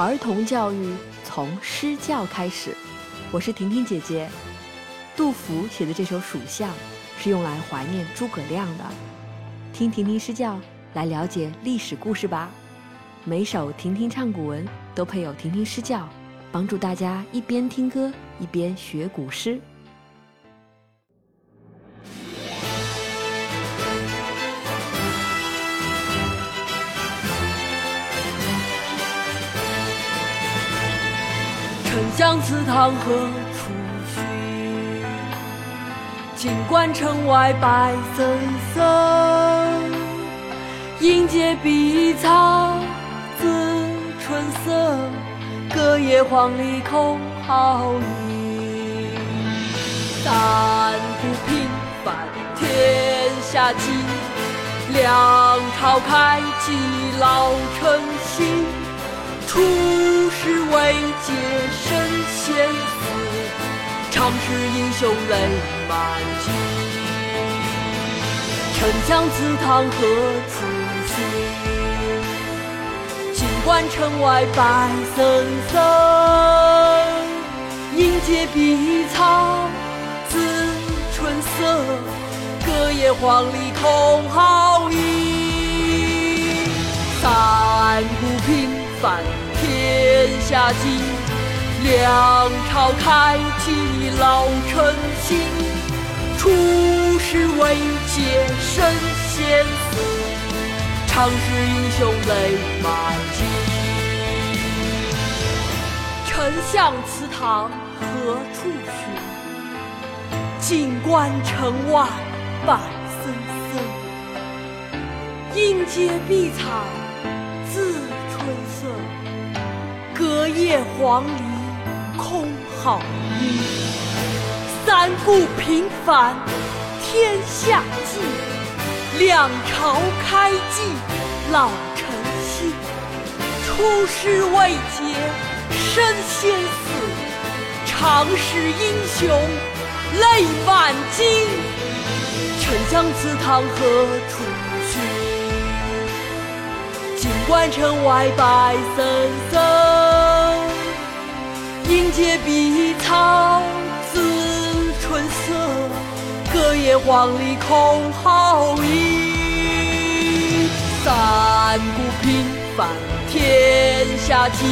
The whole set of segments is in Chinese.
儿童教育从诗教开始。我是婷婷姐姐。杜甫写的这首《蜀相》是用来怀念诸葛亮的。听婷婷诗教，来了解历史故事吧。每首婷婷唱古文都配有婷婷诗教，帮助大家一边听歌一边学古诗。沉香祠堂何处寻？锦官城外白森森。迎接碧草自春色，隔叶黄鹂空好音。三顾平凡天下计，两朝开济师未捷身先死，常使英雄泪满襟。丞相祠堂何处寻？锦官城外白森森。迎接碧草自春色，隔叶黄鹂空好音。三顾平凡下计，两朝开济老臣心。出师未捷身先死，常使英雄泪满襟。丞相祠堂何处寻？锦官城外白森森。迎接碧草自，隔叶黄鹂空好音。三顾平凡天下计，两朝开济老臣心。出师未捷身先死，长使英雄泪满襟。沉香祠堂何处寻？锦官城外白森森。迎接碧草自春色，隔叶黄鹂空好音。三顾平凡天下计，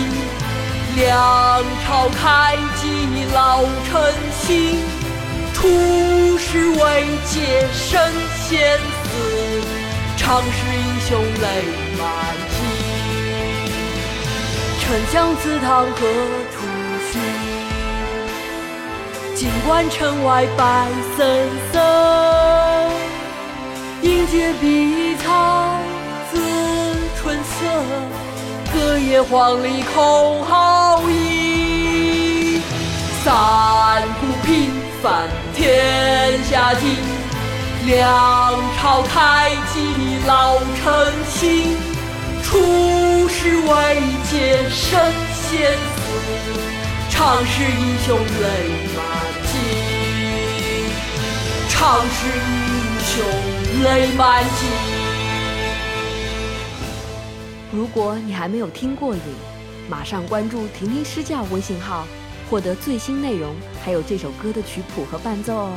两朝开济老臣心。出师未捷身先死，长使英雄泪满襟。丞相祠堂何处寻？锦官城外白森森。迎接碧草自春色，隔叶黄鹂空好音。三顾平凡天下计，两朝开济老臣心。出师未捷身先死，长使英雄泪满。长使英雄泪满襟。如果你还没有听过瘾，马上关注“婷婷诗教”微信号，获得最新内容，还有这首歌的曲谱和伴奏哦。